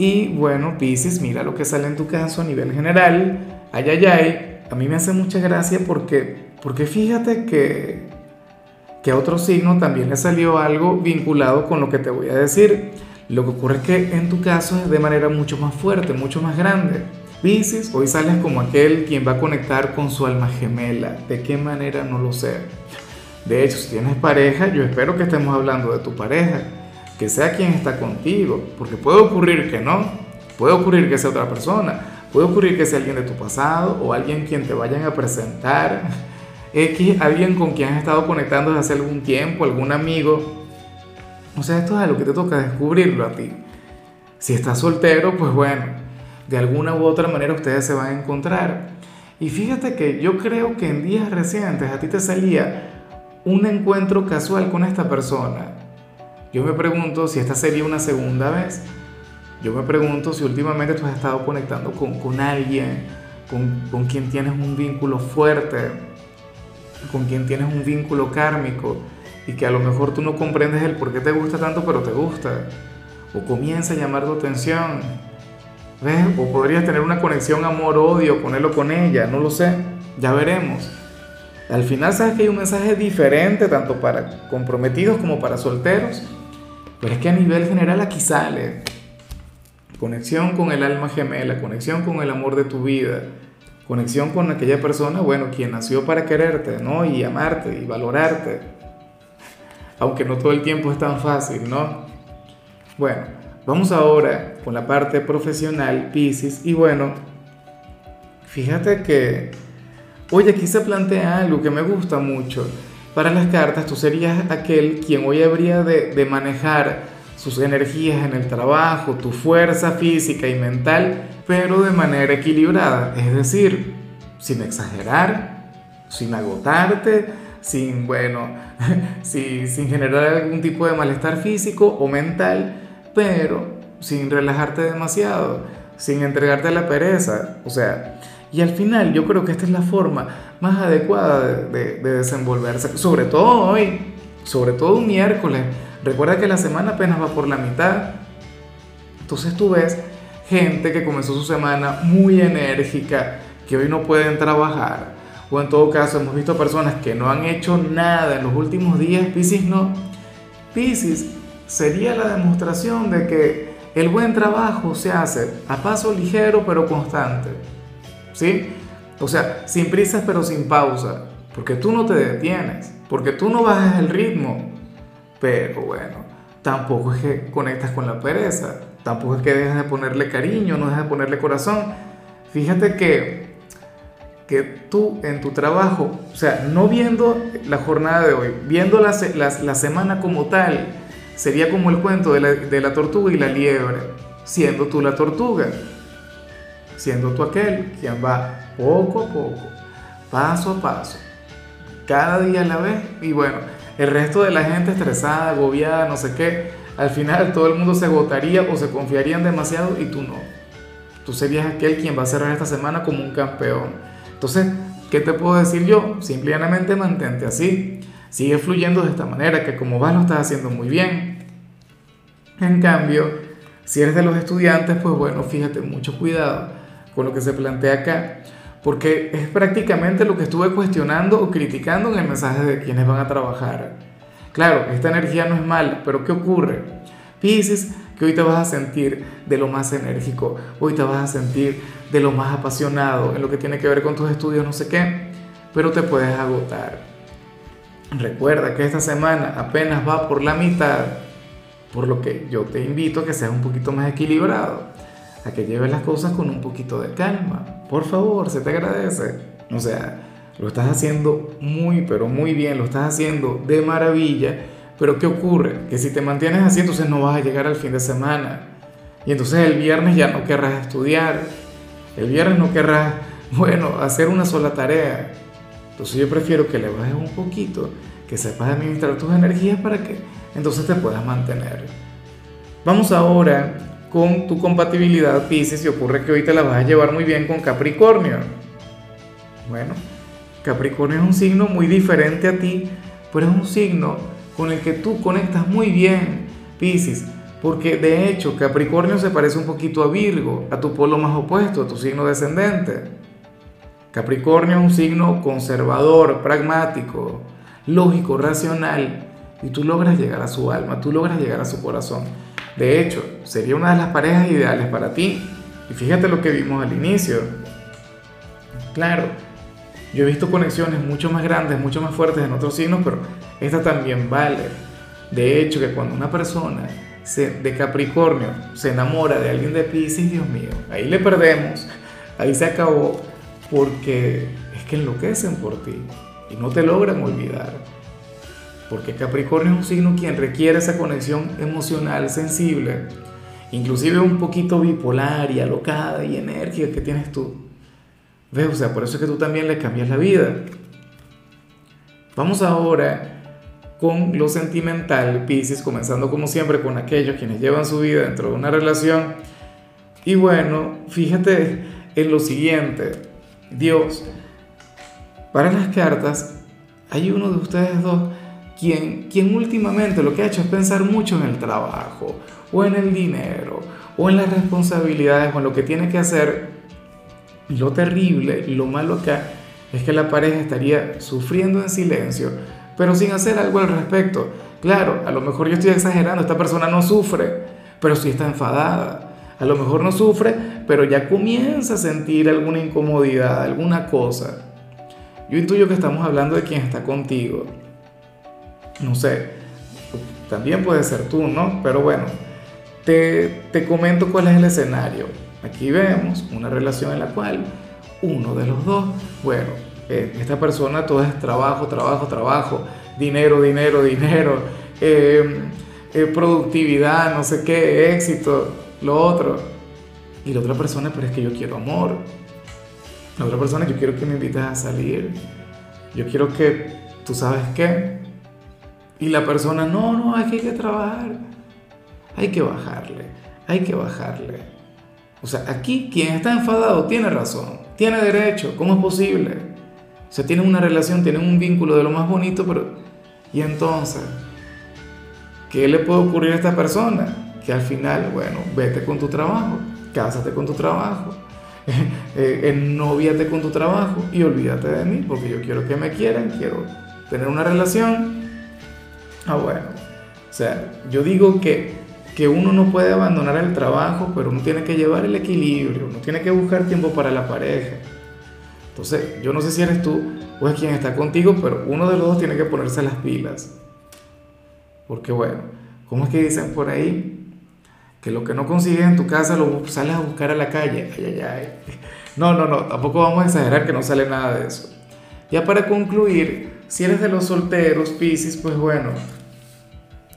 Y bueno, Pisces, mira lo que sale en tu caso a nivel general. Ay, ay, ay. A mí me hace mucha gracia porque, porque fíjate que, que a otro signo también le salió algo vinculado con lo que te voy a decir. Lo que ocurre es que en tu caso es de manera mucho más fuerte, mucho más grande. Pisces, hoy sales como aquel quien va a conectar con su alma gemela. ¿De qué manera? No lo sé. De hecho, si tienes pareja, yo espero que estemos hablando de tu pareja que sea quien está contigo, porque puede ocurrir que no, puede ocurrir que sea otra persona, puede ocurrir que sea alguien de tu pasado o alguien quien te vayan a presentar, X, alguien con quien has estado conectando desde hace algún tiempo, algún amigo. O sea, esto es algo que te toca descubrirlo a ti. Si estás soltero, pues bueno, de alguna u otra manera ustedes se van a encontrar. Y fíjate que yo creo que en días recientes a ti te salía un encuentro casual con esta persona yo me pregunto si esta sería una segunda vez. Yo me pregunto si últimamente tú has estado conectando con, con alguien, con, con, quien tienes un vínculo fuerte, con quien tienes un vínculo kármico y que a lo mejor tú no comprendes el por qué te gusta tanto, pero te gusta. O comienza a llamar tu atención. ¿Ves? O podrías tener una conexión amor-odio, ponerlo con ella, no lo sé. Ya veremos. Al final sabes que hay un mensaje diferente tanto para comprometidos como para solteros. Pero es que a nivel general aquí sale conexión con el alma gemela, conexión con el amor de tu vida, conexión con aquella persona, bueno, quien nació para quererte, ¿no? Y amarte y valorarte. Aunque no todo el tiempo es tan fácil, ¿no? Bueno, vamos ahora con la parte profesional, Pisces, y bueno, fíjate que, hoy aquí se plantea algo que me gusta mucho. Para las cartas, tú serías aquel quien hoy habría de, manejar sus energías en el trabajo, tu fuerza física y mental, pero de manera equilibrada, es decir, sin exagerar, sin agotarte, sin, bueno, sin, sin generar algún tipo de malestar físico o mental, pero sin relajarte demasiado, sin entregarte a la pereza, o sea, y al final yo creo que esta es la forma más adecuada de, desenvolverse, sobre todo hoy, sobre todo un miércoles. Recuerda que la semana apenas va por la mitad. Entonces tú ves gente que comenzó su semana muy enérgica, que hoy no pueden trabajar. O en todo caso hemos visto personas que no han hecho nada en los últimos días. Piscis no. Piscis sería la demostración de que el buen trabajo se hace a paso ligero pero constante. ¿Sí? O sea, sin prisas pero sin pausa, porque tú no te detienes, porque tú no bajas el ritmo, pero bueno, tampoco es que conectas con la pereza, tampoco es que dejas de ponerle cariño, no dejas de ponerle corazón. Fíjate que, que tú en tu trabajo, o sea, no viendo la jornada de hoy, viendo la, la, semana como tal, sería como el cuento de la, de la tortuga y la liebre, siendo tú la tortuga siendo tú aquel quien va poco a poco, paso a paso, cada día a la vez y bueno, el resto de la gente estresada, agobiada, no sé qué, al final todo el mundo se agotaría o se confiarían demasiado y tú no. Tú serías aquel quien va a cerrar esta semana como un campeón. Entonces, ¿qué te puedo decir yo? Simplemente mantente así. Sigue fluyendo de esta manera, que como vas lo estás haciendo muy bien. En cambio, si eres de los estudiantes, pues bueno, fíjate, mucho cuidado con lo que se plantea acá, porque es prácticamente lo que estuve cuestionando o criticando en el mensaje de quienes van a trabajar. Claro, esta energía no es mala, pero ¿qué ocurre? Pisces, que hoy te vas a sentir de lo más enérgico, hoy te vas a sentir de lo más apasionado en lo que tiene que ver con tus estudios, no sé qué, pero te puedes agotar. Recuerda que esta semana apenas va por la mitad, por lo que yo te invito a que seas un poquito más equilibrado a que lleves las cosas con un poquito de calma. Por favor, se te agradece. O sea, lo estás haciendo muy, pero muy bien, lo estás haciendo de maravilla. Pero ¿qué ocurre? Que si te mantienes así, entonces no vas a llegar al fin de semana. Y entonces el viernes ya no querrás estudiar. El viernes no querrás, bueno, hacer una sola tarea. Entonces yo prefiero que le bajes un poquito, que sepas administrar tus energías para que entonces te puedas mantener. Vamos ahora con tu compatibilidad Pisces y ocurre que hoy te la vas a llevar muy bien con Capricornio. Bueno, Capricornio es un signo muy diferente a ti, pero es un signo con el que tú conectas muy bien, Pisces, porque de hecho Capricornio se parece un poquito a Virgo, a tu polo más opuesto, a tu signo descendente. Capricornio es un signo conservador, pragmático, lógico, racional, y tú logras llegar a su alma, tú logras llegar a su corazón. De hecho, sería una de las parejas ideales para ti. Y fíjate lo que vimos al inicio. Claro, yo he visto conexiones mucho más grandes, mucho más fuertes en otros signos, pero esta también vale. De hecho, que cuando una persona de Capricornio se enamora de alguien de Pisces, Dios mío, ahí le perdemos, ahí se acabó, porque es que enloquecen por ti y no te logran olvidar. Porque Capricornio es un signo quien requiere esa conexión emocional sensible, inclusive un poquito bipolar y alocada y enérgica que tienes tú. ¿Ves? O sea, por eso es que tú también le cambias la vida. Vamos ahora con lo sentimental, Pisces, comenzando como siempre con aquellos quienes llevan su vida dentro de una relación. Y bueno, fíjate en lo siguiente, Dios, para las cartas hay uno de ustedes dos quien, quien últimamente lo que ha hecho es pensar mucho en el trabajo, o en el dinero, o en las responsabilidades, o en lo que tiene que hacer lo terrible, lo malo acá, es que la pareja estaría sufriendo en silencio, pero sin hacer algo al respecto. Claro, a lo mejor yo estoy exagerando, esta persona no sufre, pero sí está enfadada. A lo mejor no sufre, pero ya comienza a sentir alguna incomodidad, alguna cosa. Yo intuyo que estamos hablando de quien está contigo. No sé, también puede ser tú, ¿no? Pero bueno, te, te comento cuál es el escenario. Aquí vemos una relación en la cual uno de los dos, bueno, eh, esta persona todo es trabajo, trabajo, trabajo, dinero, dinero, dinero, eh, eh, productividad, no sé qué, éxito, lo otro. Y la otra persona, pero es que yo quiero amor. La otra persona, yo quiero que me invites a salir. Yo quiero que, ¿tú sabes qué? Y la persona, no, no, hay que trabajar. Hay que bajarle, hay que bajarle. O sea, aquí quien está enfadado tiene razón, tiene derecho, ¿cómo es posible? O sea, tienen una relación, tienen un vínculo de lo más bonito, pero... ¿Y entonces? ¿Qué le puede ocurrir a esta persona? Que al final, bueno, vete con tu trabajo, cásate con tu trabajo, eh, ennoviate con tu trabajo y olvídate de mí, porque yo quiero que me quieran, quiero tener una relación. Ah, bueno. O sea, yo digo que que uno no puede abandonar el trabajo, pero uno tiene que llevar el equilibrio, uno tiene que buscar tiempo para la pareja. Entonces, yo no sé si eres tú o es quien está contigo, pero uno de los dos tiene que ponerse las pilas. Porque bueno, ¿cómo es que dicen por ahí? Que lo que no consigues en tu casa lo sales a buscar a la calle. Ay, ay, ay. No, no, no, tampoco vamos a exagerar que no sale nada de eso. Ya para concluir, si eres de los solteros, Pisces, pues bueno,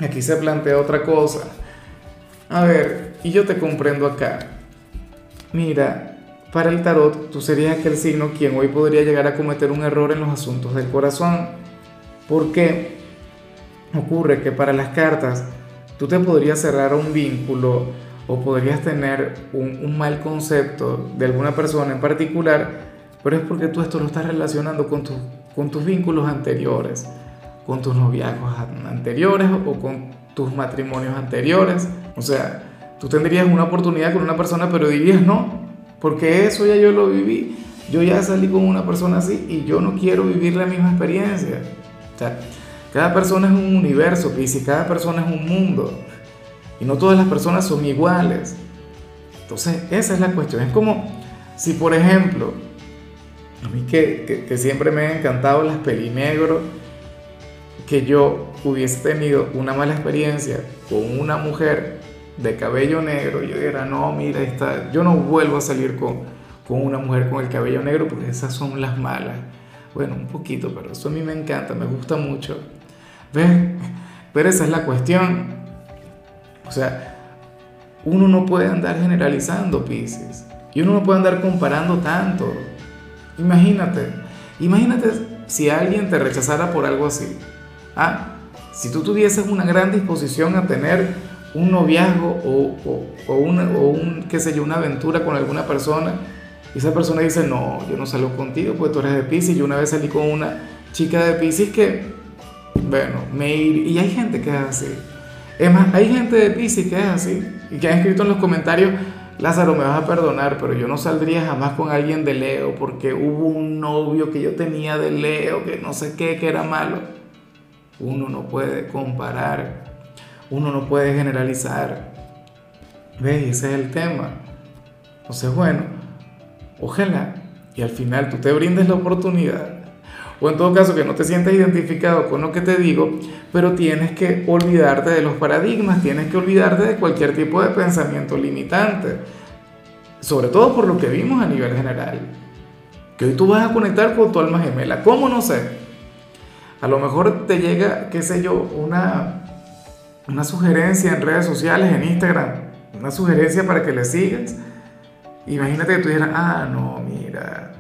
aquí se plantea otra cosa. A ver, y yo te comprendo acá. Mira, para el tarot, tú serías aquel signo quien hoy podría llegar a cometer un error en los asuntos del corazón. Porque ocurre que para las cartas tú te podrías cerrar un vínculo o podrías tener un, mal concepto de alguna persona en particular, pero es porque tú esto lo estás relacionando con tus vínculos anteriores, con tus noviazgos anteriores o con tus matrimonios anteriores. O sea, tú tendrías una oportunidad con una persona, pero dirías no, porque eso ya yo lo viví. Yo ya salí con una persona así y yo no quiero vivir la misma experiencia. O sea, cada persona es un universo, y si cada persona es un mundo. Y no todas las personas son iguales. Entonces, esa es la cuestión. Es como si, por ejemplo, a mí que, que, siempre me han encantado las pelinegros, que yo hubiese tenido una mala experiencia con una mujer de cabello negro, yo dijera, no, mira, esta, yo no vuelvo a salir con, con una mujer con el cabello negro porque esas son las malas. Bueno, un poquito, pero eso a mí me encanta, me gusta mucho. ¿Ves? Pero esa es la cuestión. O sea, uno no puede andar generalizando, Pisces. Y uno no puede andar comparando tanto. Imagínate, imagínate si alguien te rechazara por algo así. Ah, si tú tuvieses una gran disposición a tener un noviazgo o, o, o, una, o un, qué sé yo, una aventura con alguna persona, y esa persona dice, no, yo no salgo contigo, pues tú eres de Pisces, yo una vez salí con una chica de Pisces que, bueno, me y hay gente que es así. Es más, hay gente de Pisces que es así, y que ha escrito en los comentarios, Lázaro, me vas a perdonar, pero yo no saldría jamás con alguien de Leo porque hubo un novio que yo tenía de Leo, que no sé qué, que era malo. Uno no puede comparar, uno no puede generalizar. ¿Ves? Ese es el tema. Entonces, bueno, ojalá y al final tú te brindes la oportunidad o en todo caso que no te sientas identificado con lo que te digo, pero tienes que olvidarte de los paradigmas, tienes que olvidarte de cualquier tipo de pensamiento limitante, sobre todo por lo que vimos a nivel general, que hoy tú vas a conectar con tu alma gemela, ¿cómo no sé? A lo mejor te llega, qué sé yo, una, una sugerencia en redes sociales, en Instagram, una sugerencia para que le sigas. Imagínate que tú dijeras, ah, no, mira,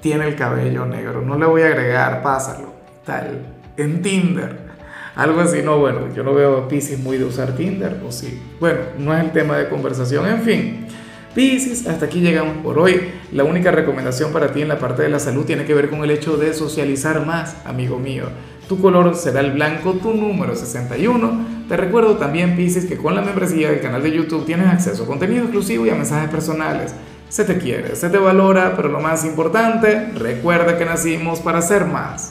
tiene el cabello negro, no le voy a agregar, pásalo, tal, en Tinder. Algo así, no, bueno, yo no veo a Pisces muy de usar Tinder, o sí. Bueno, no es el tema de conversación, en fin. Pisces, hasta aquí llegamos por hoy. La única recomendación para ti en la parte de la salud tiene que ver con el hecho de socializar más, amigo mío. Tu color será el blanco, tu número 61. Te recuerdo también, Pisces, que con la membresía del canal de YouTube tienes acceso a contenido exclusivo y a mensajes personales. Se te quiere, se te valora, pero lo más importante, recuerda que nacimos para ser más.